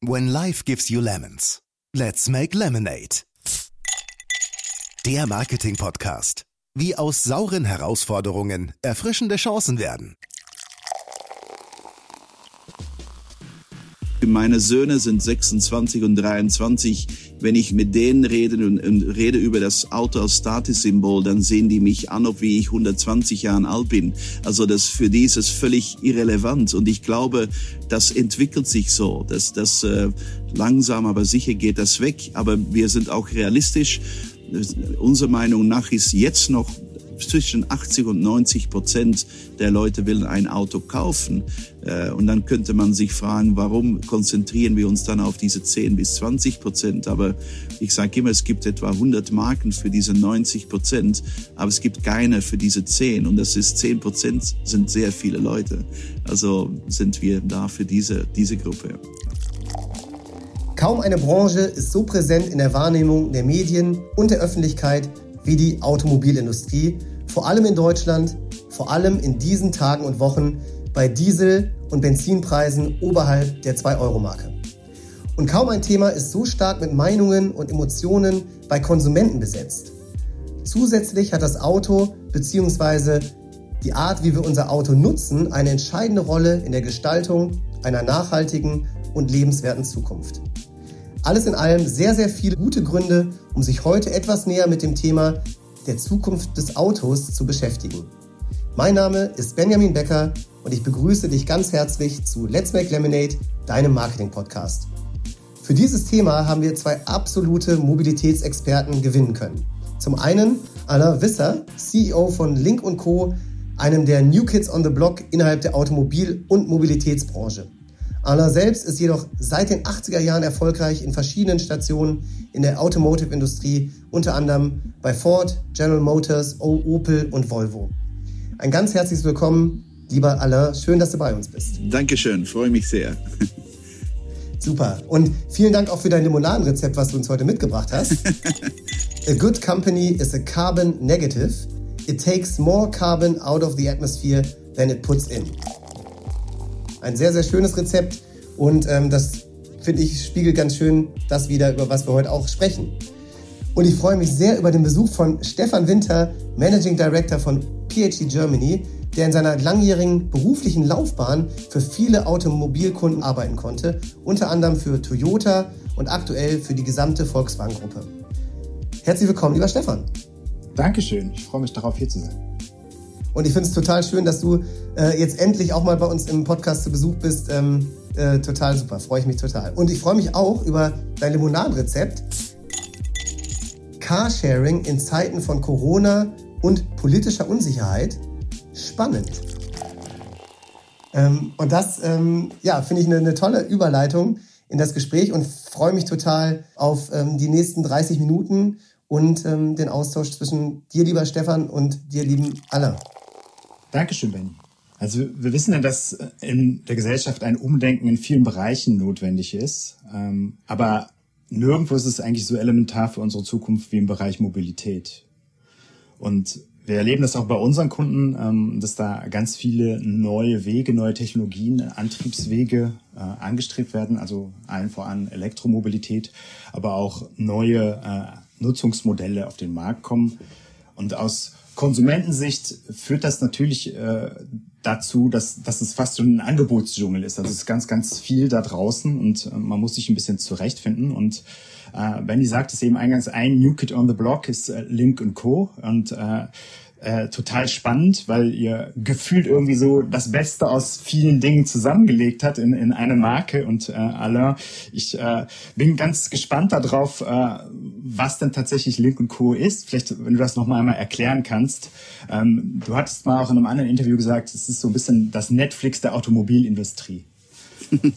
When life gives you lemons, let's make lemonade. Der Marketing-Podcast. Wie aus sauren Herausforderungen erfrischende Chancen werden. Meine Söhne sind 26 und 23. Wenn ich mit denen rede und, und rede über das Auto als Statussymbol, dann sehen die mich an, ob wie ich 120 Jahre alt bin. Also das für die ist es völlig irrelevant. Und ich glaube, das entwickelt sich so. dass das äh, langsam, aber sicher geht das weg. Aber wir sind auch realistisch. Unserer Meinung nach ist jetzt noch zwischen 80 und 90 Prozent der Leute will ein Auto kaufen. Äh, und dann könnte man sich fragen, warum konzentrieren wir uns dann auf diese 10 bis 20 Prozent? Aber ich sage immer, es gibt etwa 100 Marken für diese 90 Prozent, aber es gibt keine für diese 10. Und das ist 10 Prozent sind sehr viele Leute. Also sind wir da für diese, diese Gruppe. Kaum eine Branche ist so präsent in der Wahrnehmung der Medien und der Öffentlichkeit wie die Automobilindustrie, vor allem in Deutschland, vor allem in diesen Tagen und Wochen bei Diesel- und Benzinpreisen oberhalb der 2-Euro-Marke. Und kaum ein Thema ist so stark mit Meinungen und Emotionen bei Konsumenten besetzt. Zusätzlich hat das Auto bzw. die Art, wie wir unser Auto nutzen, eine entscheidende Rolle in der Gestaltung einer nachhaltigen und lebenswerten Zukunft. Alles in allem sehr, sehr viele gute Gründe, um sich heute etwas näher mit dem Thema der Zukunft des Autos zu beschäftigen. Mein Name ist Benjamin Becker und ich begrüße dich ganz herzlich zu Let's Make Lemonade, deinem Marketing-Podcast. Für dieses Thema haben wir zwei absolute Mobilitätsexperten gewinnen können. Zum einen Alain Wisser, CEO von Link Co., einem der New Kids on the Block innerhalb der Automobil- und Mobilitätsbranche. Alain selbst ist jedoch seit den 80er Jahren erfolgreich in verschiedenen Stationen in der Automotive-Industrie, unter anderem bei Ford, General Motors, Opel und Volvo. Ein ganz herzliches Willkommen, lieber Alain. Schön, dass du bei uns bist. Dankeschön, freue mich sehr. Super. Und vielen Dank auch für dein Limonadenrezept, was du uns heute mitgebracht hast. a good company is a carbon negative. It takes more carbon out of the atmosphere than it puts in. Ein sehr, sehr schönes Rezept und ähm, das finde ich spiegelt ganz schön das wieder, über was wir heute auch sprechen. Und ich freue mich sehr über den Besuch von Stefan Winter, Managing Director von PhD Germany, der in seiner langjährigen beruflichen Laufbahn für viele Automobilkunden arbeiten konnte, unter anderem für Toyota und aktuell für die gesamte Volkswagen-Gruppe. Herzlich willkommen, lieber Stefan. Dankeschön, ich freue mich darauf, hier zu sein. Und ich finde es total schön, dass du äh, jetzt endlich auch mal bei uns im Podcast zu Besuch bist. Ähm, äh, total super, freue ich mich total. Und ich freue mich auch über dein Limonadenrezept. Carsharing in Zeiten von Corona und politischer Unsicherheit. Spannend. Ähm, und das, ähm, ja, finde ich eine, eine, tolle Überleitung in das Gespräch und freue mich total auf ähm, die nächsten 30 Minuten und ähm, den Austausch zwischen dir, lieber Stefan, und dir, lieben Alain. Dankeschön, Benny. Also wir wissen ja, dass in der Gesellschaft ein Umdenken in vielen Bereichen notwendig ist. Ähm, aber nirgendwo ist es eigentlich so elementar für unsere Zukunft wie im Bereich Mobilität. Und wir erleben das auch bei unseren Kunden, ähm, dass da ganz viele neue Wege, neue Technologien, Antriebswege äh, angestrebt werden, also allen voran Elektromobilität, aber auch neue äh, Nutzungsmodelle auf den Markt kommen. Und aus Konsumentensicht führt das natürlich äh, dazu, dass, dass es fast so ein Angebotsdschungel ist. Also es ist ganz, ganz viel da draußen und äh, man muss sich ein bisschen zurechtfinden. Und äh, Benny sagt es eben eingangs, ein New Kid on the Block ist äh, Link Co. Und äh, äh, total spannend, weil ihr gefühlt irgendwie so das Beste aus vielen Dingen zusammengelegt hat in, in eine Marke. Und äh, Alain, ich äh, bin ganz gespannt darauf, äh, was denn tatsächlich Link Co. ist. Vielleicht, wenn du das nochmal einmal erklären kannst. Ähm, du hattest mal auch in einem anderen Interview gesagt, es ist so ein bisschen das Netflix der Automobilindustrie.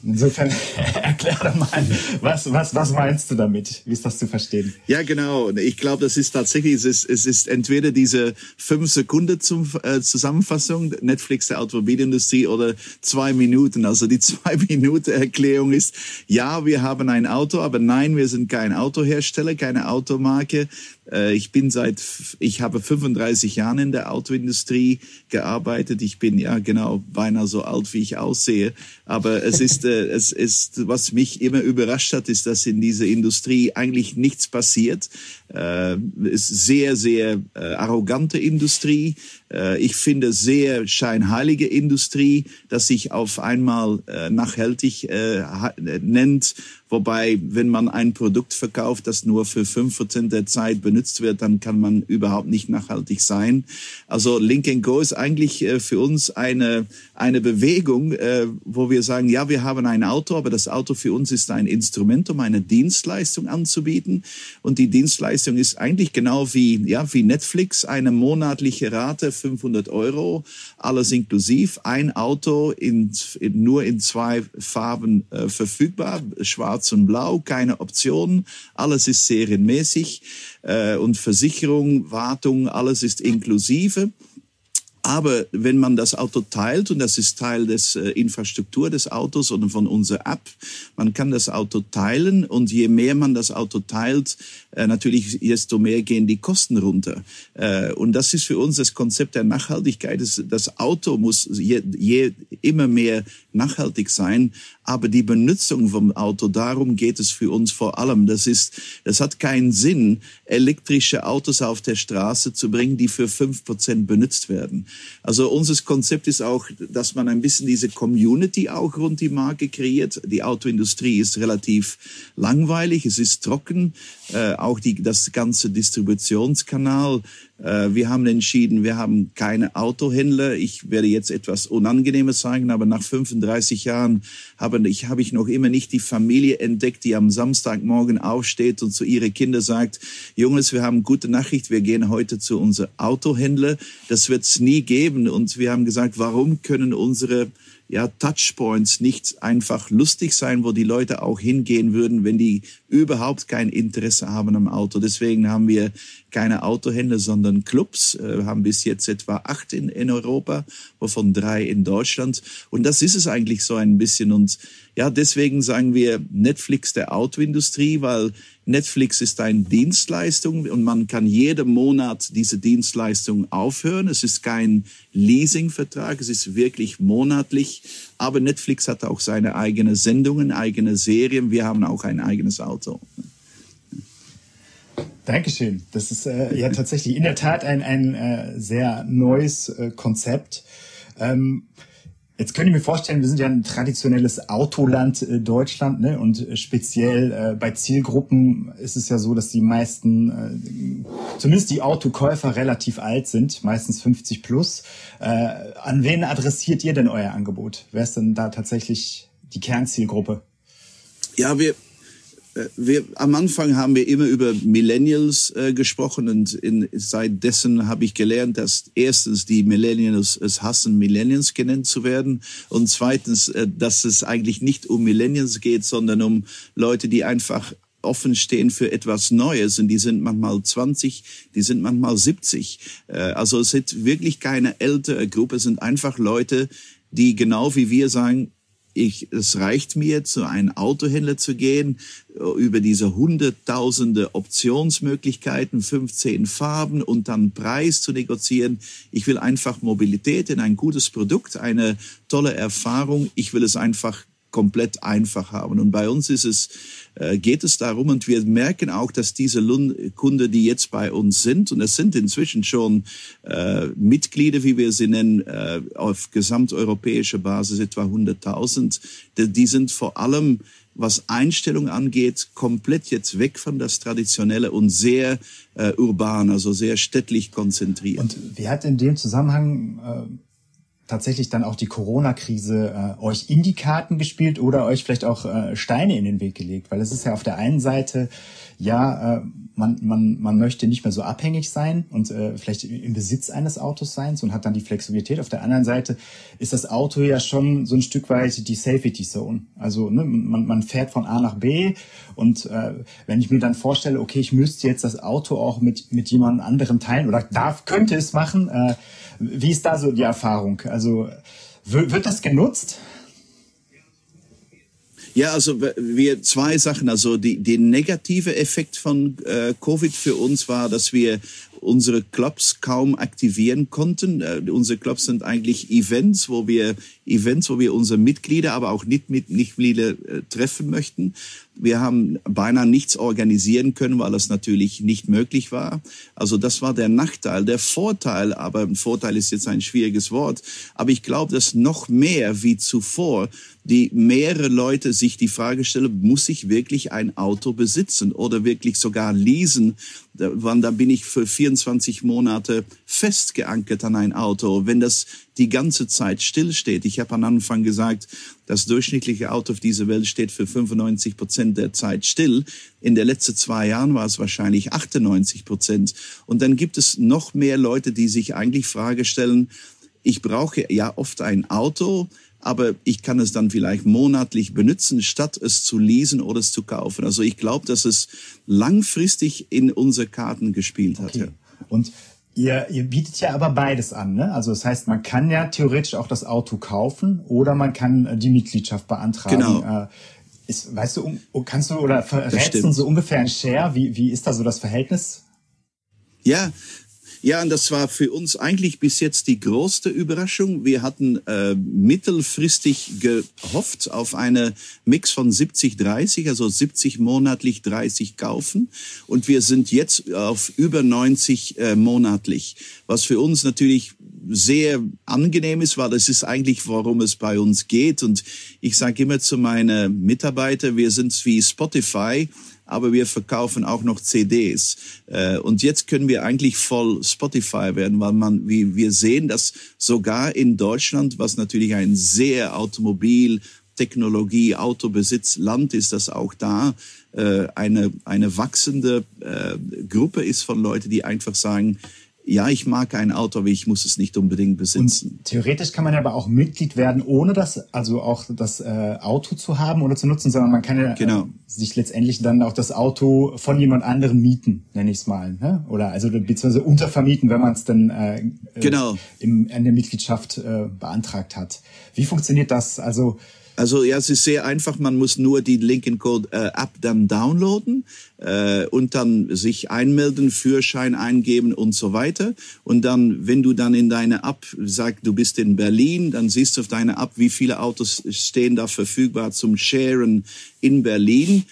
Insofern erklär mal, was, was, was meinst du damit? Wie ist das zu verstehen? Ja, genau. Ich glaube, das ist tatsächlich, es ist, es ist entweder diese fünf Sekunden zum, äh, Zusammenfassung, Netflix der Automobilindustrie oder zwei Minuten. Also die zwei Minuten Erklärung ist, ja, wir haben ein Auto, aber nein, wir sind kein Autohersteller, keine Automarke. Äh, ich bin seit, ich habe 35 Jahren in der Autoindustrie gearbeitet. Ich bin ja genau beinahe so alt, wie ich aussehe. Aber es ist, äh, es ist, was mich immer überrascht hat, ist, dass in dieser Industrie eigentlich nichts passiert. Äh, ist sehr, sehr äh, arrogante Industrie. Äh, ich finde sehr scheinheilige Industrie, dass sich auf einmal äh, nachhaltig äh, nennt Wobei, wenn man ein Produkt verkauft, das nur für fünf Prozent der Zeit benutzt wird, dann kann man überhaupt nicht nachhaltig sein. Also Link Go ist eigentlich für uns eine, eine Bewegung, wo wir sagen, ja, wir haben ein Auto, aber das Auto für uns ist ein Instrument, um eine Dienstleistung anzubieten. Und die Dienstleistung ist eigentlich genau wie, ja, wie Netflix, eine monatliche Rate, 500 Euro, alles inklusiv, ein Auto in, in nur in zwei Farben äh, verfügbar, schwarz und Blau, keine Optionen, alles ist serienmäßig äh, und Versicherung, Wartung, alles ist inklusive. Aber wenn man das Auto teilt, und das ist Teil des äh, Infrastruktur des Autos oder von unserer App, man kann das Auto teilen und je mehr man das Auto teilt, äh, natürlich desto mehr gehen die Kosten runter. Äh, und das ist für uns das Konzept der Nachhaltigkeit. Das, das Auto muss je, je, immer mehr nachhaltig sein, aber die Benutzung vom Auto, darum geht es für uns vor allem. Das ist, das hat keinen Sinn, elektrische Autos auf der Straße zu bringen, die für fünf Prozent benutzt werden. Also unser Konzept ist auch, dass man ein bisschen diese Community auch rund die Marke kreiert. Die Autoindustrie ist relativ langweilig, es ist trocken, äh, auch die, das ganze Distributionskanal wir haben entschieden, wir haben keine Autohändler. Ich werde jetzt etwas Unangenehmes sagen, aber nach 35 Jahren habe ich, habe ich noch immer nicht die Familie entdeckt, die am Samstagmorgen aufsteht und zu ihren Kindern sagt, Jungs, wir haben gute Nachricht, wir gehen heute zu unserem Autohändler. Das wird es nie geben. Und wir haben gesagt, warum können unsere ja, Touchpoints nicht einfach lustig sein, wo die Leute auch hingehen würden, wenn die überhaupt kein Interesse haben am Auto. Deswegen haben wir keine Autohändler, sondern Clubs, äh, haben bis jetzt etwa acht in, in Europa, wovon drei in Deutschland. Und das ist es eigentlich so ein bisschen. Und ja, deswegen sagen wir Netflix der Autoindustrie, weil Netflix ist eine Dienstleistung und man kann jeden Monat diese Dienstleistung aufhören. Es ist kein Leasingvertrag, es ist wirklich monatlich. Aber Netflix hat auch seine eigenen Sendungen, eigene Serien. Wir haben auch ein eigenes Auto. Dankeschön. Das ist äh, ja tatsächlich in der Tat ein, ein äh, sehr neues äh, Konzept. Ähm, Jetzt könnte ich mir vorstellen, wir sind ja ein traditionelles Autoland äh, Deutschland, ne? Und äh, speziell äh, bei Zielgruppen ist es ja so, dass die meisten, äh, zumindest die Autokäufer, relativ alt sind, meistens 50 plus. Äh, an wen adressiert ihr denn euer Angebot? Wer ist denn da tatsächlich die Kernzielgruppe? Ja, wir, wir, am Anfang haben wir immer über Millennials äh, gesprochen und in, seit dessen habe ich gelernt, dass erstens die Millennials es hassen, Millennials genannt zu werden und zweitens, äh, dass es eigentlich nicht um Millennials geht, sondern um Leute, die einfach offen stehen für etwas Neues und die sind manchmal 20, die sind manchmal 70. Äh, also es ist wirklich keine ältere Gruppe, es sind einfach Leute, die genau wie wir sagen, ich, es reicht mir, zu einem Autohändler zu gehen, über diese hunderttausende Optionsmöglichkeiten, 15 Farben und dann Preis zu negozieren. Ich will einfach Mobilität in ein gutes Produkt, eine tolle Erfahrung. Ich will es einfach komplett einfach haben. Und bei uns ist es, äh, geht es darum, und wir merken auch, dass diese Kunden, die jetzt bei uns sind, und es sind inzwischen schon äh, Mitglieder, wie wir sie nennen, äh, auf gesamteuropäischer Basis etwa 100.000, die, die sind vor allem was Einstellung angeht, komplett jetzt weg von das Traditionelle und sehr äh, urban, also sehr städtlich konzentriert. Und wie hat in dem Zusammenhang äh, tatsächlich dann auch die Corona-Krise äh, euch in die Karten gespielt oder euch vielleicht auch äh, Steine in den Weg gelegt? Weil es ist ja auf der einen Seite, ja, äh, man, man, man möchte nicht mehr so abhängig sein und äh, vielleicht im Besitz eines Autos sein und hat dann die Flexibilität. Auf der anderen Seite ist das Auto ja schon so ein Stück weit die Safety Zone. Also ne, man, man fährt von A nach B und äh, wenn ich mir dann vorstelle, okay, ich müsste jetzt das Auto auch mit, mit jemand anderem teilen oder darf, könnte es machen, äh, wie ist da so die Erfahrung? Also wird das genutzt? Ja, also wir zwei Sachen. Also die, die negative Effekt von äh, Covid für uns war, dass wir unsere Clubs kaum aktivieren konnten. Äh, unsere Clubs sind eigentlich Events, wo wir Events, wo wir unsere Mitglieder, aber auch nicht mit Mitglieder äh, treffen möchten. Wir haben beinahe nichts organisieren können, weil es natürlich nicht möglich war. Also das war der Nachteil. Der Vorteil, aber Vorteil ist jetzt ein schwieriges Wort, aber ich glaube, dass noch mehr wie zuvor die mehrere Leute sich die Frage stellen, muss ich wirklich ein Auto besitzen oder wirklich sogar leasen? Wann da bin ich für 24 Monate festgeankert an ein Auto, wenn das die ganze Zeit stillsteht. Ich habe am Anfang gesagt, das durchschnittliche Auto auf dieser Welt steht für 95 Prozent der Zeit still. In den letzten zwei Jahren war es wahrscheinlich 98 Prozent. Und dann gibt es noch mehr Leute, die sich eigentlich Frage stellen, ich brauche ja oft ein Auto, aber ich kann es dann vielleicht monatlich benutzen, statt es zu leasen oder es zu kaufen. Also ich glaube, dass es langfristig in unsere Karten gespielt hat. Okay. Und Ihr, ihr bietet ja aber beides an, ne? Also das heißt, man kann ja theoretisch auch das Auto kaufen oder man kann äh, die Mitgliedschaft beantragen. Genau. Äh, ist, weißt du, kannst du oder verrätst du so ungefähr ein Share? Wie, wie ist da so das Verhältnis? Ja, ja, und das war für uns eigentlich bis jetzt die größte Überraschung. Wir hatten äh, mittelfristig gehofft auf eine Mix von 70-30, also 70 monatlich, 30 kaufen. Und wir sind jetzt auf über 90 äh, monatlich, was für uns natürlich sehr angenehm ist, weil es ist eigentlich, worum es bei uns geht. Und ich sage immer zu meinen Mitarbeitern, wir sind wie Spotify aber wir verkaufen auch noch CDs. Äh, und jetzt können wir eigentlich voll Spotify werden, weil man, wie wir sehen, dass sogar in Deutschland, was natürlich ein sehr Automobil Technologie, Autobesitz, Land ist das auch da, äh, eine, eine wachsende äh, Gruppe ist von Leuten, die einfach sagen, ja, ich mag ein Auto, aber ich muss es nicht unbedingt besitzen. Und theoretisch kann man ja aber auch Mitglied werden, ohne das, also auch das äh, Auto zu haben oder zu nutzen, sondern man kann ja genau. äh, sich letztendlich dann auch das Auto von jemand anderem mieten, nenne ich es mal, ne? oder also beziehungsweise untervermieten, wenn man es dann äh, äh, genau. im, in der Mitgliedschaft äh, beantragt hat. Wie funktioniert das? Also also ja, es ist sehr einfach. Man muss nur die Linken Code äh, App dann downloaden äh, und dann sich einmelden, Führerschein eingeben und so weiter. Und dann, wenn du dann in deine App sagst, du bist in Berlin, dann siehst du auf deine App, wie viele Autos stehen da verfügbar zum Sharen in Berlin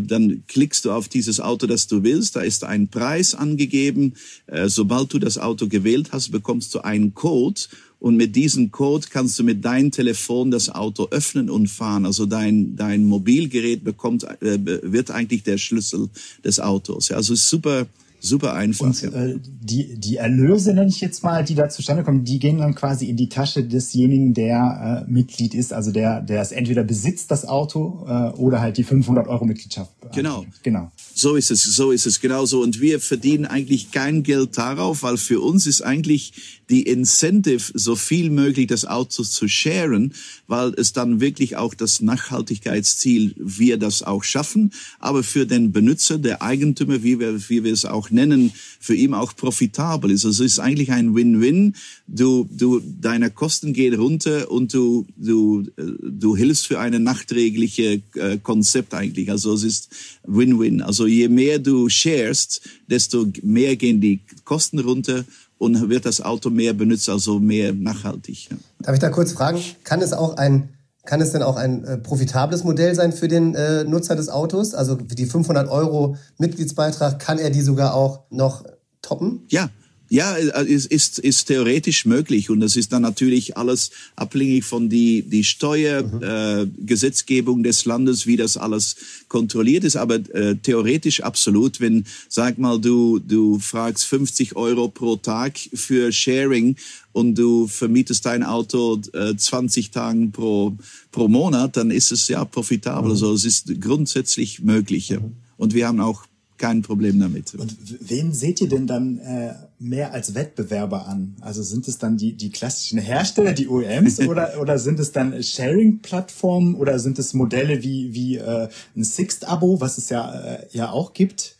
dann klickst du auf dieses Auto, das du willst. Da ist ein Preis angegeben. Äh, sobald du das Auto gewählt hast, bekommst du einen Code und mit diesem Code kannst du mit deinem Telefon das Auto öffnen und fahren. Also dein, dein Mobilgerät bekommt, äh, wird eigentlich der Schlüssel des Autos. Also super, super einfach. Und äh, die, die Erlöse, nenne ich jetzt mal, die da zustande kommen, die gehen dann quasi in die Tasche desjenigen, der äh, Mitglied ist, also der, der es entweder besitzt, das Auto, äh, oder halt die 500 Euro Mitgliedschaft. Genau. Genau. So ist es, so ist es genauso. Und wir verdienen eigentlich kein Geld darauf, weil für uns ist eigentlich die Incentive, so viel möglich das Auto zu sharen, weil es dann wirklich auch das Nachhaltigkeitsziel, wir das auch schaffen, aber für den Benutzer, der Eigentümer, wie wir, wie wir es auch nennen, für ihn auch profitabel ist. Also es ist eigentlich ein Win-Win. Du, du, deine Kosten gehen runter und du, du, du hilfst für eine nachträgliche äh, Konzept eigentlich. Also es ist Win-Win. Also je mehr du sharest, desto mehr gehen die Kosten runter und wird das Auto mehr benutzt, also mehr nachhaltig. Darf ich da kurz fragen, kann es auch ein kann es denn auch ein äh, profitables Modell sein für den äh, Nutzer des Autos? Also die 500 Euro Mitgliedsbeitrag, kann er die sogar auch noch toppen? Ja, ja, es ist, ist theoretisch möglich und das ist dann natürlich alles abhängig von die, die Steuergesetzgebung mhm. äh, des Landes, wie das alles kontrolliert ist. Aber äh, theoretisch absolut, wenn, sag mal, du, du fragst 50 Euro pro Tag für Sharing und du vermietest dein Auto äh, 20 Tagen pro, pro Monat, dann ist es ja profitabel. Mhm. Also es ist grundsätzlich möglich. Mhm. Und wir haben auch kein Problem damit. Und wen seht ihr denn dann äh, mehr als Wettbewerber an? Also sind es dann die, die klassischen Hersteller, die OEMs, oder, oder sind es dann Sharing-Plattformen oder sind es Modelle wie, wie äh, ein Sixt-Abo, was es ja, äh, ja auch gibt?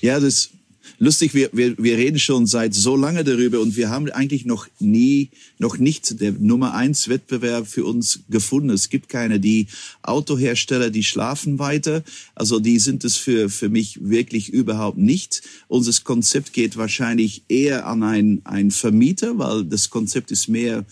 Ja, das lustig, wir, wir, wir reden schon seit so lange darüber und wir haben eigentlich noch nie, noch nicht der Nummer eins Wettbewerb für uns gefunden. Es gibt keine. Die Autohersteller, die schlafen weiter. Also die sind es für, für mich wirklich überhaupt nicht. Unser Konzept geht wahrscheinlich eher an einen, einen Vermieter, weil das Konzept ist mehr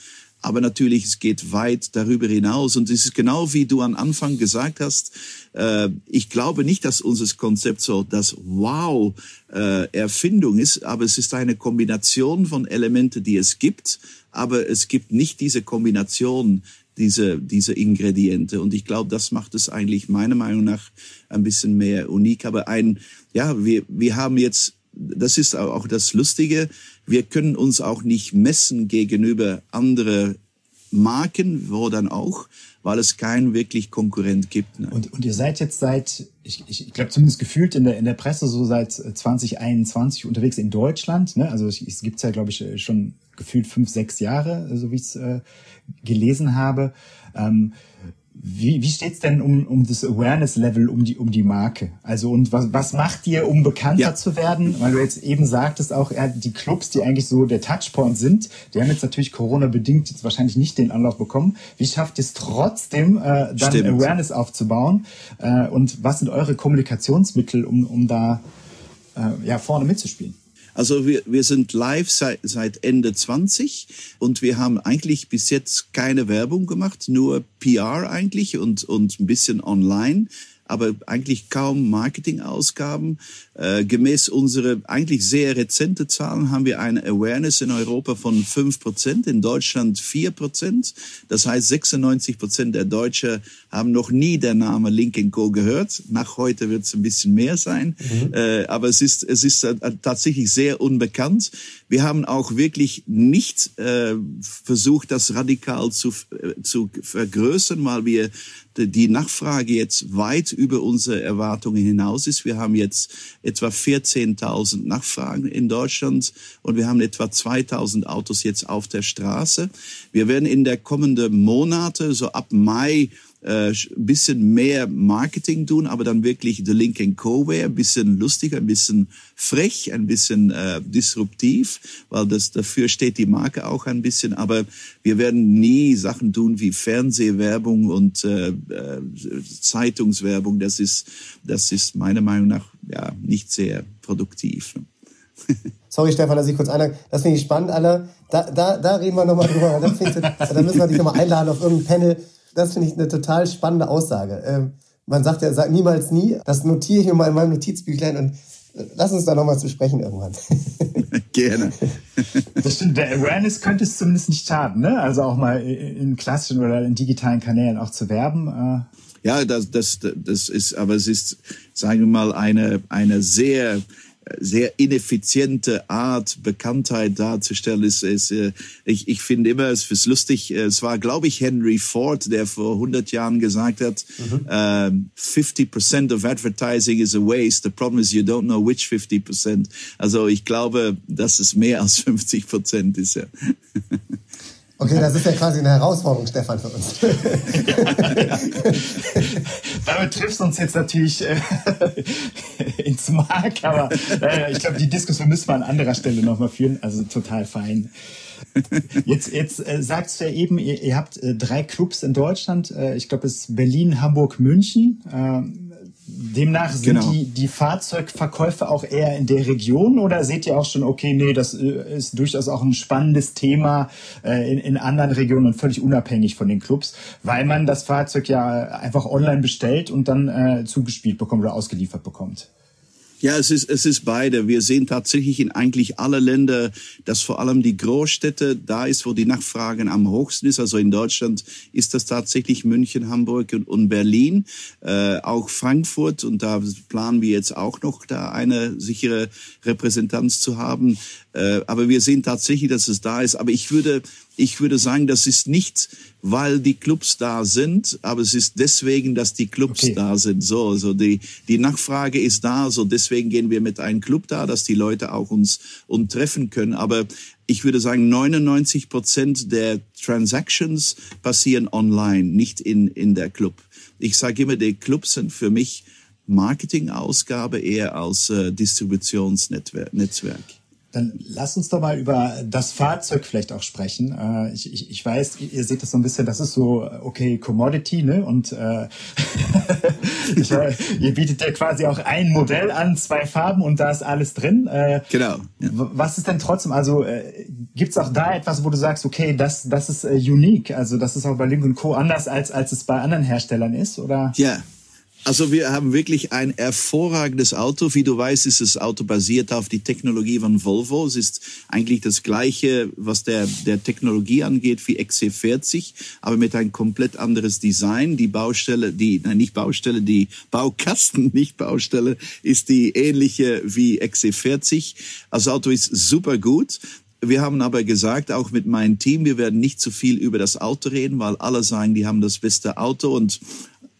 Aber natürlich, es geht weit darüber hinaus. Und es ist genau wie du am Anfang gesagt hast, äh, ich glaube nicht, dass unser Konzept so das Wow-Erfindung äh, ist, aber es ist eine Kombination von Elementen, die es gibt. Aber es gibt nicht diese Kombination diese, diese Ingrediente. Und ich glaube, das macht es eigentlich meiner Meinung nach ein bisschen mehr unik. Aber ein, ja, wir, wir haben jetzt, das ist auch das Lustige, wir können uns auch nicht messen gegenüber andere Marken, wo dann auch, weil es keinen wirklich Konkurrent gibt. Ne? Und, und ihr seid jetzt seit, ich, ich, ich glaube zumindest gefühlt in der, in der Presse so seit 2021 unterwegs in Deutschland. Ne? Also es, es gibt ja, glaube ich, schon gefühlt fünf, sechs Jahre, so wie ich es äh, gelesen habe. Ähm, wie, wie steht's denn um, um das Awareness-Level, um die, um die Marke? Also und was, was macht ihr, um bekannter ja. zu werden? Weil du jetzt eben sagtest auch, ja, die Clubs, die eigentlich so der Touchpoint sind, die haben jetzt natürlich Corona-bedingt jetzt wahrscheinlich nicht den Anlauf bekommen. Wie schafft ihr es trotzdem, äh, dann Stimmt. Awareness aufzubauen? Äh, und was sind eure Kommunikationsmittel, um, um da äh, ja, vorne mitzuspielen? Also wir, wir sind live seit, seit Ende 20 und wir haben eigentlich bis jetzt keine Werbung gemacht, nur PR eigentlich und, und ein bisschen online aber eigentlich kaum Marketingausgaben. Äh, gemäß unserer eigentlich sehr rezente Zahlen haben wir eine Awareness in Europa von fünf Prozent, in Deutschland vier Prozent. Das heißt, 96 Prozent der Deutschen haben noch nie der Name Link Co gehört. Nach heute wird es ein bisschen mehr sein, mhm. äh, aber es ist es ist äh, tatsächlich sehr unbekannt. Wir haben auch wirklich nicht äh, versucht, das radikal zu, äh, zu vergrößern, weil wir die Nachfrage jetzt weit über unsere Erwartungen hinaus ist. Wir haben jetzt etwa 14.000 Nachfragen in Deutschland und wir haben etwa 2.000 Autos jetzt auf der Straße. Wir werden in der kommenden Monate, so ab Mai, ein bisschen mehr Marketing tun, aber dann wirklich The Link Co. wäre, ein bisschen lustiger, ein bisschen frech, ein bisschen äh, disruptiv, weil das dafür steht die Marke auch ein bisschen. Aber wir werden nie Sachen tun wie Fernsehwerbung und äh, äh, Zeitungswerbung. Das ist, das ist meiner Meinung nach ja nicht sehr produktiv. Sorry, Stefan, dass ich kurz einhake. Das finde ich spannend, Alter. Da, da, da reden wir nochmal drüber. da müssen wir dich nochmal einladen auf irgendein Panel das finde ich eine total spannende Aussage. Ähm, man sagt ja, sagt niemals nie. Das notiere ich mir mal in meinem Notizbüchlein und äh, lass uns da nochmal zu sprechen irgendwann. Gerne. Das stimmt, der Awareness könnte es zumindest nicht schaden, ne? Also auch mal in klassischen oder in digitalen Kanälen auch zu werben. Äh. Ja, das, das, das ist, aber es ist, sagen wir mal, eine, eine sehr sehr ineffiziente Art, Bekanntheit darzustellen, ist, ist äh, ich, ich finde immer, es ist lustig, äh, es war, glaube ich, Henry Ford, der vor 100 Jahren gesagt hat, mhm. uh, 50% of advertising is a waste, the problem is you don't know which 50%. Also ich glaube, dass es mehr als 50% ist. Ja. Okay, das ist ja quasi eine Herausforderung, Stefan, für uns. Damit triffst du uns jetzt natürlich äh, ins Mark, aber äh, ich glaube, die Diskussion müssen wir an anderer Stelle nochmal führen. Also total fein. Jetzt, jetzt äh, sagst du ja eben, ihr, ihr habt äh, drei Clubs in Deutschland. Äh, ich glaube, es ist Berlin, Hamburg, München. Äh, Demnach sind genau. die, die Fahrzeugverkäufe auch eher in der Region oder seht ihr auch schon, okay, nee, das äh, ist durchaus auch ein spannendes Thema äh, in, in anderen Regionen und völlig unabhängig von den Clubs, weil man das Fahrzeug ja einfach online bestellt und dann äh, zugespielt bekommt oder ausgeliefert bekommt? Ja, es ist, es ist beide. Wir sehen tatsächlich in eigentlich alle Länder, dass vor allem die Großstädte da ist, wo die Nachfragen am höchsten ist. Also in Deutschland ist das tatsächlich München, Hamburg und, und Berlin, äh, auch Frankfurt. Und da planen wir jetzt auch noch da eine sichere Repräsentanz zu haben. Äh, aber wir sehen tatsächlich, dass es da ist. Aber ich würde, ich würde sagen, das ist nicht, weil die Clubs da sind, aber es ist deswegen, dass die Clubs okay. da sind. So, also die, die Nachfrage ist da. So deswegen gehen wir mit einem Club da, dass die Leute auch uns, uns treffen können. Aber ich würde sagen, 99 Prozent der Transactions passieren online, nicht in, in der Club. Ich sage immer, die Clubs sind für mich Marketingausgabe eher als äh, Distributionsnetzwerk. Dann lass uns doch mal über das Fahrzeug vielleicht auch sprechen. Äh, ich, ich, ich weiß, ihr seht das so ein bisschen, das ist so, okay, Commodity, ne? Und äh, ich, ihr bietet ja quasi auch ein Modell an, zwei Farben und da ist alles drin. Äh, genau. Was ist denn trotzdem, also äh, Gibt es auch da etwas, wo du sagst, okay, das, das ist äh, unique, also das ist auch bei Link Co. anders, als, als es bei anderen Herstellern ist, oder? Ja, also wir haben wirklich ein hervorragendes Auto. Wie du weißt, ist das Auto basiert auf die Technologie von Volvo. Es ist eigentlich das gleiche, was der, der Technologie angeht, wie XC40, aber mit ein komplett anderes Design. Die Baustelle, die, nein, nicht Baustelle, die Baukasten, nicht Baustelle, ist die ähnliche wie XC40. Das Auto ist super gut. Wir haben aber gesagt, auch mit meinem Team, wir werden nicht zu viel über das Auto reden, weil alle sagen, die haben das beste Auto und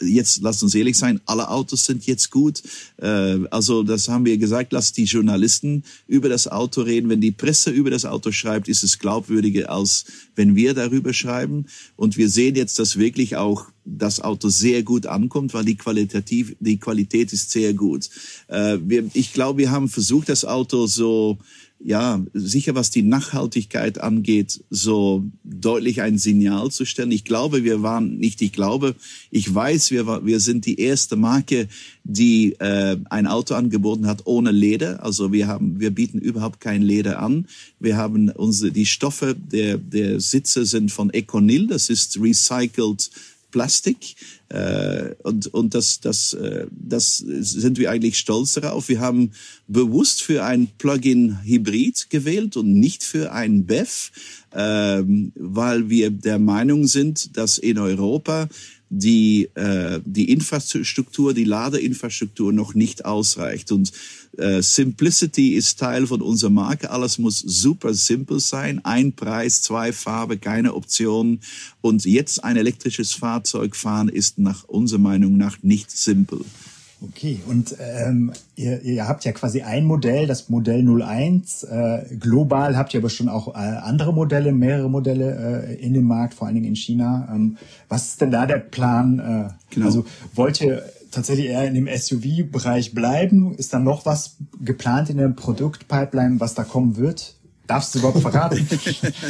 jetzt, lasst uns ehrlich sein, alle Autos sind jetzt gut. Äh, also das haben wir gesagt, lasst die Journalisten über das Auto reden. Wenn die Presse über das Auto schreibt, ist es glaubwürdiger, als wenn wir darüber schreiben. Und wir sehen jetzt, dass wirklich auch das Auto sehr gut ankommt, weil die qualitativ, die Qualität ist sehr gut. Äh, ich glaube, wir haben versucht, das Auto so ja, sicher was die Nachhaltigkeit angeht, so deutlich ein Signal zu stellen. Ich glaube, wir waren, nicht ich glaube, ich weiß, wir, wir sind die erste Marke, die äh, ein Auto angeboten hat ohne Leder. Also wir haben, wir bieten überhaupt kein Leder an. Wir haben unsere, die Stoffe der, der Sitze sind von Econil, das ist recycled Plastik. Äh, und und das, das, äh, das sind wir eigentlich stolz darauf. Wir haben bewusst für ein Plug-in-Hybrid gewählt und nicht für ein BEV, äh, weil wir der Meinung sind, dass in Europa die, äh, die Infrastruktur, die Ladeinfrastruktur noch nicht ausreicht. Und äh, Simplicity ist Teil von unserer Marke. Alles muss super simpel sein. Ein Preis, zwei Farben, keine Optionen. Und jetzt ein elektrisches Fahrzeug fahren ist nach unserer Meinung nach nicht simpel. Okay, und ähm, ihr, ihr habt ja quasi ein Modell, das Modell 01. Äh, global habt ihr aber schon auch äh, andere Modelle, mehrere Modelle äh, in dem Markt, vor allen Dingen in China. Ähm, was ist denn da der Plan? Äh, genau. Also wollt ihr tatsächlich eher in dem SUV-Bereich bleiben? Ist da noch was geplant in der Produktpipeline, was da kommen wird? Darfst du überhaupt verraten?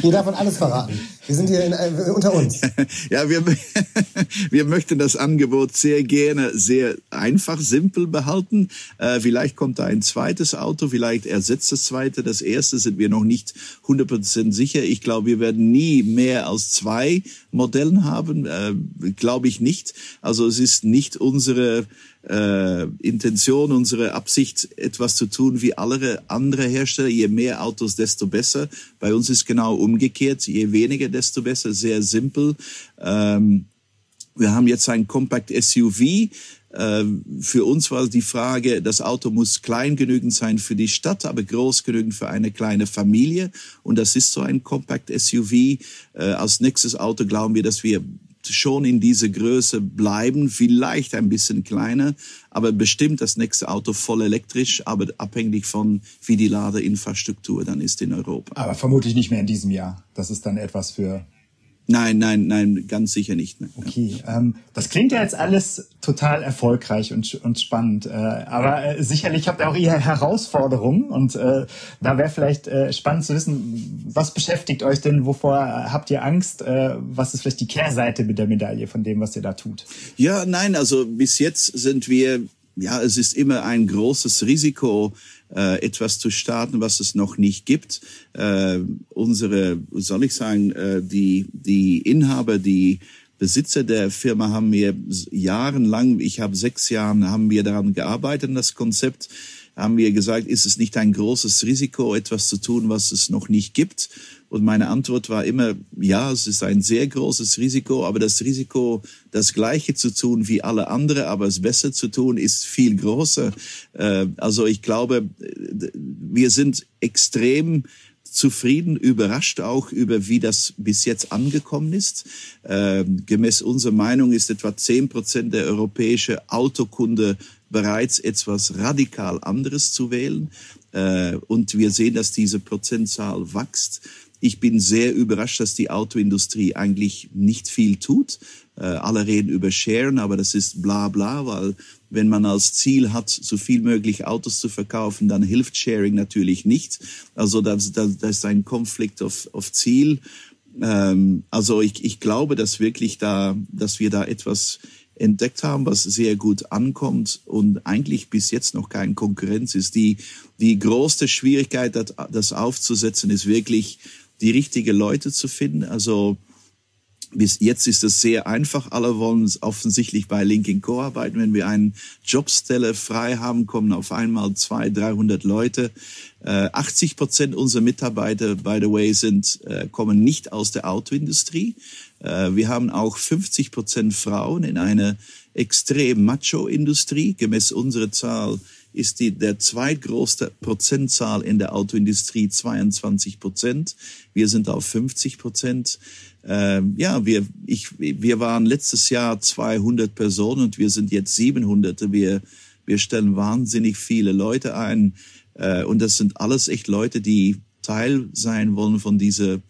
Hier darf man alles verraten. Wir sind hier in, äh, unter uns. Ja, wir, wir möchten das Angebot sehr gerne sehr einfach, simpel behalten. Äh, vielleicht kommt da ein zweites Auto, vielleicht ersetzt das zweite. Das erste sind wir noch nicht 100% sicher. Ich glaube, wir werden nie mehr als zwei Modellen haben. Äh, glaube ich nicht. Also es ist nicht unsere äh, Intention, unsere Absicht, etwas zu tun wie alle andere Hersteller. Je mehr Autos, desto besser. Bei uns ist genau umgekehrt. Je weniger, desto besser. Sehr simpel. Ähm, wir haben jetzt ein Compact SUV. Äh, für uns war die Frage, das Auto muss klein genügend sein für die Stadt, aber groß genügend für eine kleine Familie. Und das ist so ein Compact SUV. Äh, als nächstes Auto glauben wir, dass wir schon in dieser Größe bleiben, vielleicht ein bisschen kleiner, aber bestimmt das nächste Auto voll elektrisch, aber abhängig von wie die Ladeinfrastruktur dann ist in Europa. Aber vermutlich nicht mehr in diesem Jahr. Das ist dann etwas für Nein, nein, nein, ganz sicher nicht. Ne? Okay, ähm, das klingt ja jetzt alles total erfolgreich und, und spannend, äh, aber äh, sicherlich habt ihr auch ihr Herausforderungen und äh, da wäre vielleicht äh, spannend zu wissen, was beschäftigt euch denn, wovor habt ihr Angst, äh, was ist vielleicht die Kehrseite mit der Medaille von dem, was ihr da tut? Ja, nein, also bis jetzt sind wir, ja, es ist immer ein großes Risiko, äh, etwas zu starten, was es noch nicht gibt. Äh, unsere, soll ich sagen, äh, die, die Inhaber, die Besitzer der Firma haben mir jahrelang, ich habe sechs Jahre, haben wir daran gearbeitet, das Konzept haben wir gesagt, ist es nicht ein großes Risiko, etwas zu tun, was es noch nicht gibt? Und meine Antwort war immer, ja, es ist ein sehr großes Risiko, aber das Risiko, das Gleiche zu tun wie alle anderen, aber es besser zu tun, ist viel größer. Äh, also ich glaube, wir sind extrem zufrieden, überrascht auch über, wie das bis jetzt angekommen ist. Äh, gemäß unserer Meinung ist etwa zehn Prozent der europäische Autokunde bereits etwas radikal anderes zu wählen. Äh, und wir sehen, dass diese Prozentzahl wächst. Ich bin sehr überrascht, dass die Autoindustrie eigentlich nicht viel tut. Äh, alle reden über Sharen, aber das ist bla bla, weil wenn man als Ziel hat, so viel möglich Autos zu verkaufen, dann hilft Sharing natürlich nicht. Also das, das, das ist ein Konflikt auf, auf Ziel. Ähm, also ich, ich glaube, dass wirklich da, dass wir da etwas entdeckt haben, was sehr gut ankommt und eigentlich bis jetzt noch keine Konkurrenz ist. Die, die größte Schwierigkeit, das, das aufzusetzen, ist wirklich die richtigen Leute zu finden. Also bis jetzt ist es sehr einfach. Alle wollen offensichtlich bei Linkin Co. arbeiten. Wenn wir eine Jobstelle frei haben, kommen auf einmal zwei, 300 Leute. Äh, 80 Prozent unserer Mitarbeiter, by the way, sind, äh, kommen nicht aus der Autoindustrie. Äh, wir haben auch 50 Prozent Frauen in einer extrem Macho-Industrie. Gemäß unserer Zahl ist die, der zweitgrößte Prozentzahl in der Autoindustrie 22 Prozent. Wir sind auf 50 Prozent. Ähm, ja, wir, ich, wir waren letztes Jahr 200 Personen und wir sind jetzt 700. Wir, wir stellen wahnsinnig viele Leute ein. Äh, und das sind alles echt Leute, die Teil sein wollen von dieser,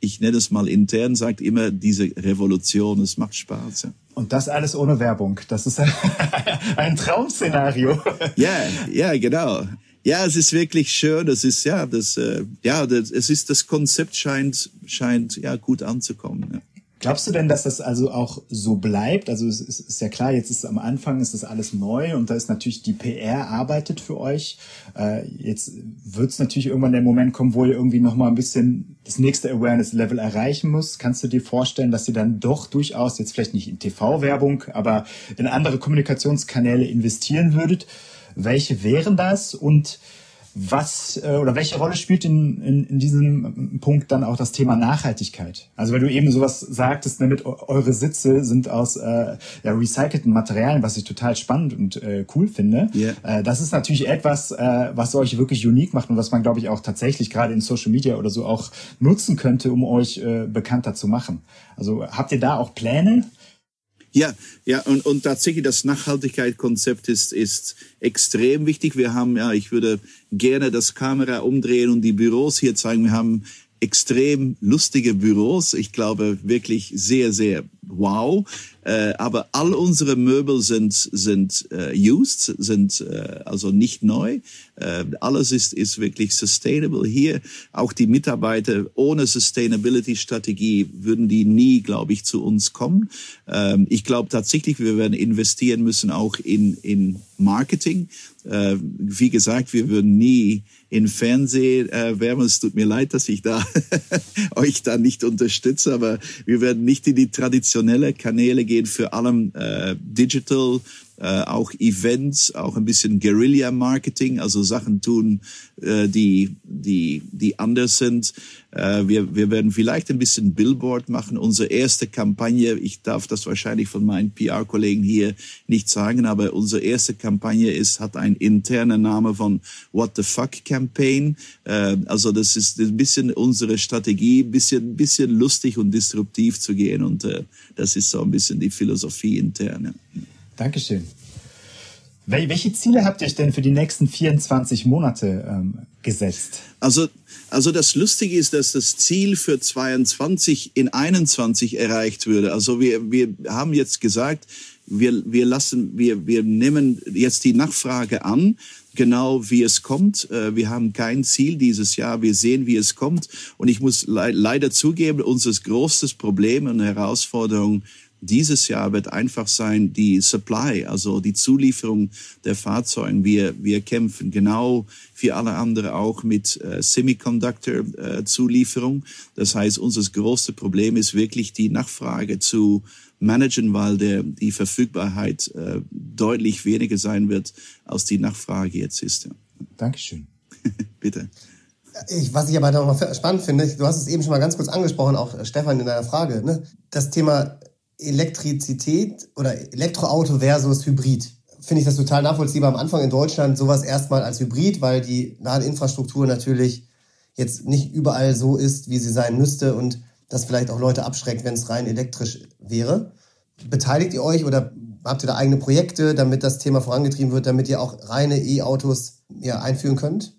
ich nenne es mal intern, sagt immer diese Revolution. Es macht Spaß. Ja. Und das alles ohne Werbung. Das ist ein Traum-Szenario. Ja, ja, genau. Ja, es ist wirklich schön. Es ist ja, das, äh, ja, das, es ist das Konzept scheint scheint ja gut anzukommen. Ja. Glaubst du denn, dass das also auch so bleibt? Also es ist, ist ja klar, jetzt ist am Anfang ist das alles neu und da ist natürlich die PR arbeitet für euch. Äh, jetzt wird es natürlich irgendwann der Moment kommen, wo ihr irgendwie noch mal ein bisschen das nächste Awareness-Level erreichen muss. Kannst du dir vorstellen, dass ihr dann doch durchaus jetzt vielleicht nicht in TV-Werbung, aber in andere Kommunikationskanäle investieren würdet? Welche wären das und was äh, oder welche Rolle spielt in, in, in diesem Punkt dann auch das Thema Nachhaltigkeit? Also weil du eben sowas sagtest, damit eure Sitze sind aus äh, ja, recycelten Materialien, was ich total spannend und äh, cool finde. Yeah. Äh, das ist natürlich etwas, äh, was euch wirklich unique macht und was man, glaube ich, auch tatsächlich gerade in Social Media oder so auch nutzen könnte, um euch äh, bekannter zu machen. Also habt ihr da auch Pläne? Ja, ja, und, und tatsächlich das Nachhaltigkeitskonzept ist, ist extrem wichtig. Wir haben, ja, ich würde gerne das Kamera umdrehen und die Büros hier zeigen. Wir haben extrem lustige Büros. Ich glaube wirklich sehr, sehr wow. Äh, aber all unsere Möbel sind, sind äh, used, sind äh, also nicht neu. Äh, alles ist, ist wirklich sustainable hier. Auch die Mitarbeiter ohne Sustainability-Strategie würden die nie, glaube ich, zu uns kommen. Ähm, ich glaube tatsächlich, wir werden investieren müssen auch in, in Marketing. Äh, wie gesagt, wir würden nie in Fernsehen äh. Es tut mir leid, dass ich da euch da nicht unterstütze, aber wir werden nicht in die traditionelle Kanäle gehen für allem äh, Digital äh, auch Events, auch ein bisschen Guerilla-Marketing, also Sachen tun, äh, die, die, die anders sind. Äh, wir, wir werden vielleicht ein bisschen Billboard machen. Unsere erste Kampagne, ich darf das wahrscheinlich von meinen PR-Kollegen hier nicht sagen, aber unsere erste Kampagne ist, hat einen internen Name von What the Fuck Campaign. Äh, also das ist ein bisschen unsere Strategie, ein bisschen, bisschen lustig und disruptiv zu gehen und äh, das ist so ein bisschen die Philosophie interne. Dankeschön. Welche Ziele habt ihr denn für die nächsten 24 Monate ähm, gesetzt? Also, also das Lustige ist, dass das Ziel für 22 in 21 erreicht würde. Also wir, wir haben jetzt gesagt, wir, wir lassen, wir, wir nehmen jetzt die Nachfrage an, genau wie es kommt. Äh, wir haben kein Ziel dieses Jahr. Wir sehen, wie es kommt. Und ich muss le leider zugeben, unser großes Problem und Herausforderung dieses Jahr wird einfach sein die Supply, also die Zulieferung der Fahrzeuge. Wir, wir kämpfen genau wie alle anderen auch mit äh, Semiconductor-Zulieferung. Äh, das heißt, unser großes Problem ist wirklich die Nachfrage zu managen, weil der, die Verfügbarkeit äh, deutlich weniger sein wird, als die Nachfrage jetzt ist. Ja. Dankeschön. Bitte. Ich, was ich aber noch spannend finde, du hast es eben schon mal ganz kurz angesprochen, auch äh, Stefan in deiner Frage, ne? das Thema Elektrizität oder Elektroauto versus Hybrid. Finde ich das total nachvollziehbar. Am Anfang in Deutschland sowas erstmal als Hybrid, weil die Ladeinfrastruktur natürlich jetzt nicht überall so ist, wie sie sein müsste und das vielleicht auch Leute abschreckt, wenn es rein elektrisch wäre. Beteiligt ihr euch oder habt ihr da eigene Projekte, damit das Thema vorangetrieben wird, damit ihr auch reine E-Autos ja, einführen könnt?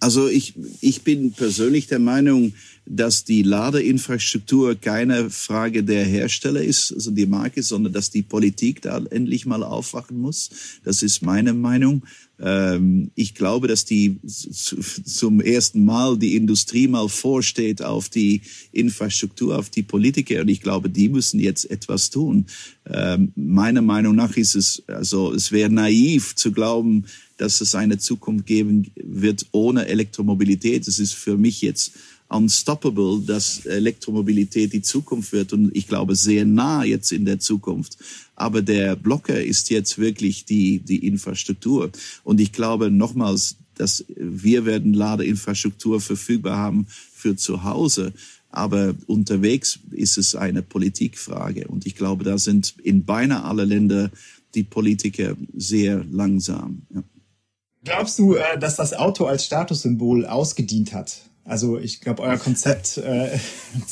Also ich, ich bin persönlich der Meinung, dass die Ladeinfrastruktur keine Frage der Hersteller ist, also die Marke, sondern dass die Politik da endlich mal aufwachen muss. Das ist meine Meinung. Ähm, ich glaube, dass die zum ersten Mal die Industrie mal vorsteht auf die Infrastruktur, auf die Politiker. Und ich glaube, die müssen jetzt etwas tun. Ähm, meiner Meinung nach ist es, also es wäre naiv zu glauben, dass es eine Zukunft geben wird ohne Elektromobilität. Das ist für mich jetzt unstoppable, dass Elektromobilität die Zukunft wird und ich glaube sehr nah jetzt in der Zukunft. Aber der Blocker ist jetzt wirklich die, die Infrastruktur. Und ich glaube nochmals, dass wir werden Ladeinfrastruktur verfügbar haben für zu Hause. Aber unterwegs ist es eine Politikfrage. Und ich glaube, da sind in beinahe alle Länder die Politiker sehr langsam. Ja. Glaubst du, äh, dass das Auto als Statussymbol ausgedient hat? Also ich glaube, euer Konzept äh,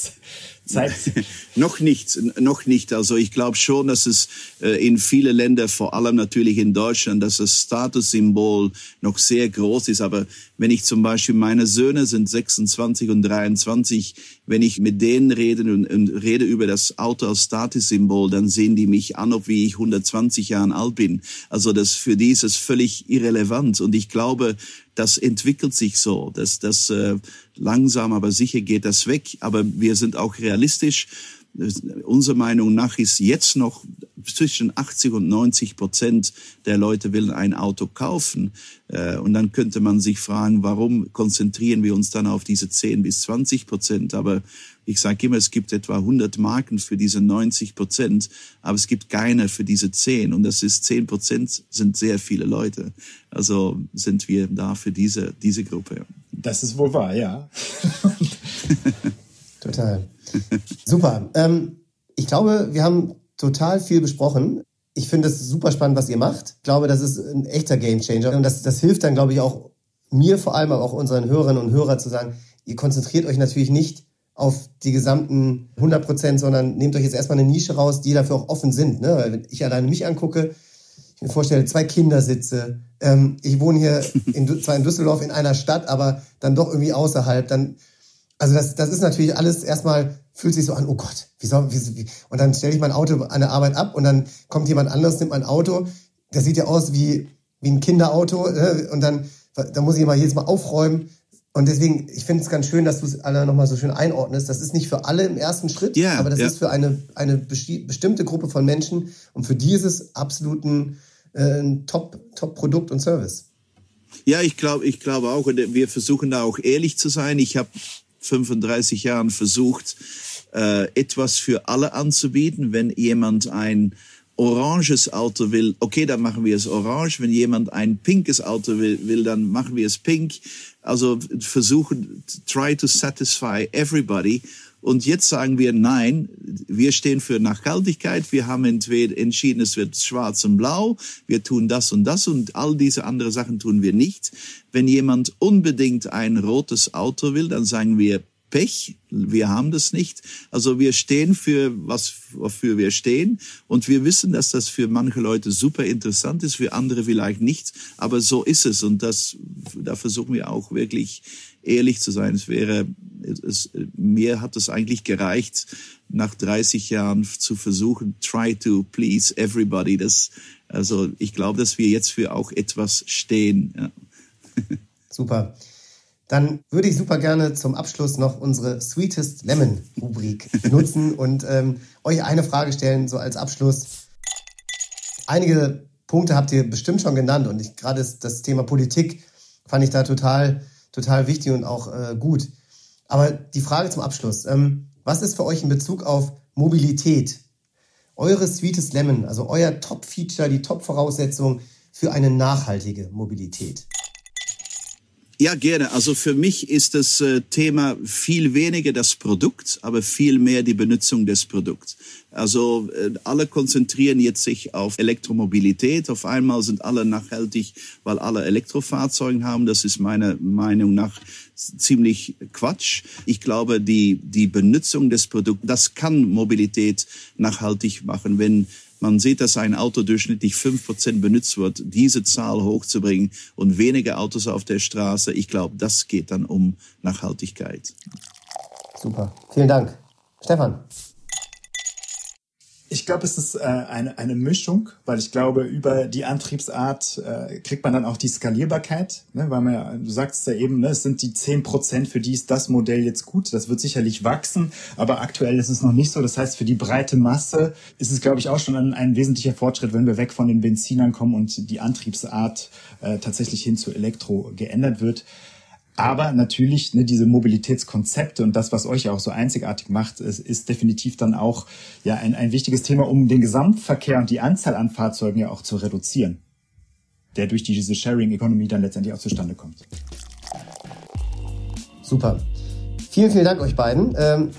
zeigt. noch nicht, noch nicht. Also ich glaube schon, dass es äh, in viele Länder, vor allem natürlich in Deutschland, dass das Statussymbol noch sehr groß ist. Aber wenn ich zum Beispiel meine Söhne sind 26 und 23, wenn ich mit denen rede und, und rede über das Auto als Statussymbol, dann sehen die mich an, ob wie ich 120 Jahre alt bin. Also das für die ist es völlig irrelevant. Und ich glaube, das entwickelt sich so. Das, das äh, langsam, aber sicher geht das weg. Aber wir sind auch realistisch. Unserer Meinung nach ist jetzt noch zwischen 80 und 90 Prozent der Leute willen ein Auto kaufen. Äh, und dann könnte man sich fragen, warum konzentrieren wir uns dann auf diese 10 bis 20 Prozent? Aber ich sage immer, es gibt etwa 100 Marken für diese 90 Prozent, aber es gibt keine für diese 10. Und das ist 10 Prozent sind sehr viele Leute. Also sind wir da für diese, diese Gruppe. Das ist wohl wahr, ja. Total. Super. Ähm, ich glaube, wir haben total viel besprochen. Ich finde es super spannend, was ihr macht. Ich glaube, das ist ein echter Gamechanger. Und das, das hilft dann, glaube ich, auch mir vor allem, aber auch unseren Hörerinnen und Hörern zu sagen, ihr konzentriert euch natürlich nicht auf die gesamten 100 Prozent, sondern nehmt euch jetzt erstmal eine Nische raus, die dafür auch offen sind. Ne? Weil wenn ich alleine mich angucke, ich mir vorstelle, zwei Kindersitze, ähm, ich wohne hier in, zwar in Düsseldorf in einer Stadt, aber dann doch irgendwie außerhalb, dann, also das, das ist natürlich alles erstmal, fühlt sich so an, oh Gott, wie soll, wie, wie, und dann stelle ich mein Auto an der Arbeit ab und dann kommt jemand anderes, nimmt mein Auto, das sieht ja aus wie, wie ein Kinderauto, äh, und dann, da muss ich mal jedes Mal aufräumen, und deswegen, ich finde es ganz schön, dass du es alle nochmal so schön einordnest. Das ist nicht für alle im ersten Schritt, yeah, aber das yeah. ist für eine, eine bestimmte Gruppe von Menschen. Und für die ist es absolut ein, äh, Top-Produkt Top und Service. Ja, ich glaube ich glaube auch. Und wir versuchen da auch ehrlich zu sein. Ich habe 35 Jahren versucht, äh, etwas für alle anzubieten. Wenn jemand ein oranges Auto will, okay, dann machen wir es orange. Wenn jemand ein pinkes Auto will, will dann machen wir es pink. Also versuchen, try to satisfy everybody. Und jetzt sagen wir, nein, wir stehen für Nachhaltigkeit. Wir haben entweder entschieden, es wird schwarz und blau. Wir tun das und das und all diese andere Sachen tun wir nicht. Wenn jemand unbedingt ein rotes Auto will, dann sagen wir, Pech. Wir haben das nicht. Also wir stehen für was, wofür wir stehen. Und wir wissen, dass das für manche Leute super interessant ist, für andere vielleicht nicht. Aber so ist es. Und das, da versuchen wir auch wirklich ehrlich zu sein. Es wäre, es, mir hat es eigentlich gereicht, nach 30 Jahren zu versuchen, try to please everybody. Das, also ich glaube, dass wir jetzt für auch etwas stehen. Ja. Super. Dann würde ich super gerne zum Abschluss noch unsere Sweetest Lemon Rubrik benutzen und ähm, euch eine Frage stellen, so als Abschluss. Einige Punkte habt ihr bestimmt schon genannt und gerade das Thema Politik fand ich da total, total wichtig und auch äh, gut. Aber die Frage zum Abschluss. Ähm, was ist für euch in Bezug auf Mobilität eure Sweetest Lemon, also euer Top-Feature, die Top-Voraussetzung für eine nachhaltige Mobilität? Ja, gerne. Also für mich ist das äh, Thema viel weniger das Produkt, aber viel mehr die Benutzung des Produkts. Also äh, alle konzentrieren jetzt sich auf Elektromobilität. Auf einmal sind alle nachhaltig, weil alle Elektrofahrzeuge haben. Das ist meiner Meinung nach ziemlich Quatsch. Ich glaube, die, die Benutzung des Produkts, das kann Mobilität nachhaltig machen, wenn man sieht, dass ein Auto durchschnittlich fünf Prozent benutzt wird, diese Zahl hochzubringen und weniger Autos auf der Straße. Ich glaube, das geht dann um Nachhaltigkeit. Super. Vielen Dank. Stefan. Ich glaube, es ist äh, eine, eine Mischung, weil ich glaube, über die Antriebsart äh, kriegt man dann auch die Skalierbarkeit, ne? weil man ja, du sagst ja eben, ne, es sind die zehn Prozent, für die ist das Modell jetzt gut. Das wird sicherlich wachsen, aber aktuell ist es noch nicht so. Das heißt, für die breite Masse ist es, glaube ich, auch schon ein, ein wesentlicher Fortschritt, wenn wir weg von den Benzinern kommen und die Antriebsart äh, tatsächlich hin zu Elektro geändert wird. Aber natürlich, ne, diese Mobilitätskonzepte und das, was euch ja auch so einzigartig macht, ist, ist definitiv dann auch ja ein, ein wichtiges Thema, um den Gesamtverkehr und die Anzahl an Fahrzeugen ja auch zu reduzieren, der durch diese Sharing Economy dann letztendlich auch zustande kommt. Super. Vielen, vielen Dank euch beiden. Ähm,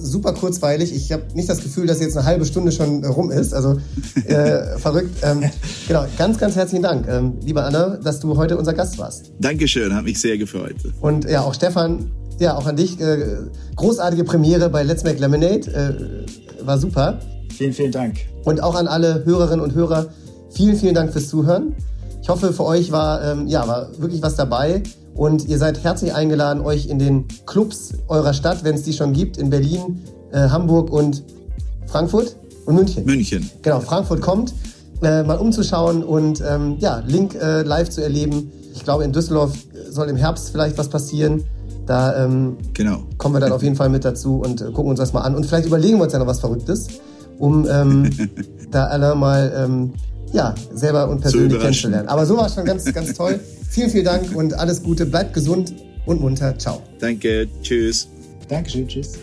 super kurzweilig. Ich habe nicht das Gefühl, dass jetzt eine halbe Stunde schon rum ist. Also äh, verrückt. Ähm, genau, ganz, ganz herzlichen Dank, ähm, lieber Anna, dass du heute unser Gast warst. Dankeschön, hat mich sehr gefreut. Und ja, auch Stefan, ja, auch an dich. Äh, großartige Premiere bei Let's Make Lemonade. Äh, war super. Vielen, vielen Dank. Und auch an alle Hörerinnen und Hörer, vielen, vielen Dank fürs Zuhören. Ich hoffe, für euch war, ähm, ja, war wirklich was dabei. Und ihr seid herzlich eingeladen, euch in den Clubs eurer Stadt, wenn es die schon gibt, in Berlin, äh, Hamburg und Frankfurt und München. München. Genau, Frankfurt kommt, äh, mal umzuschauen und ähm, ja, Link äh, live zu erleben. Ich glaube, in Düsseldorf soll im Herbst vielleicht was passieren. Da ähm, genau. kommen wir dann auf jeden Fall mit dazu und äh, gucken uns das mal an. Und vielleicht überlegen wir uns ja noch was Verrücktes, um ähm, da alle mal ähm, ja, selber und persönlich kennenzulernen. Aber so war es schon ganz, ganz toll. Vielen, vielen Dank und alles Gute. Bleibt gesund und munter. Ciao. Danke. Tschüss. Dankeschön. Tschüss.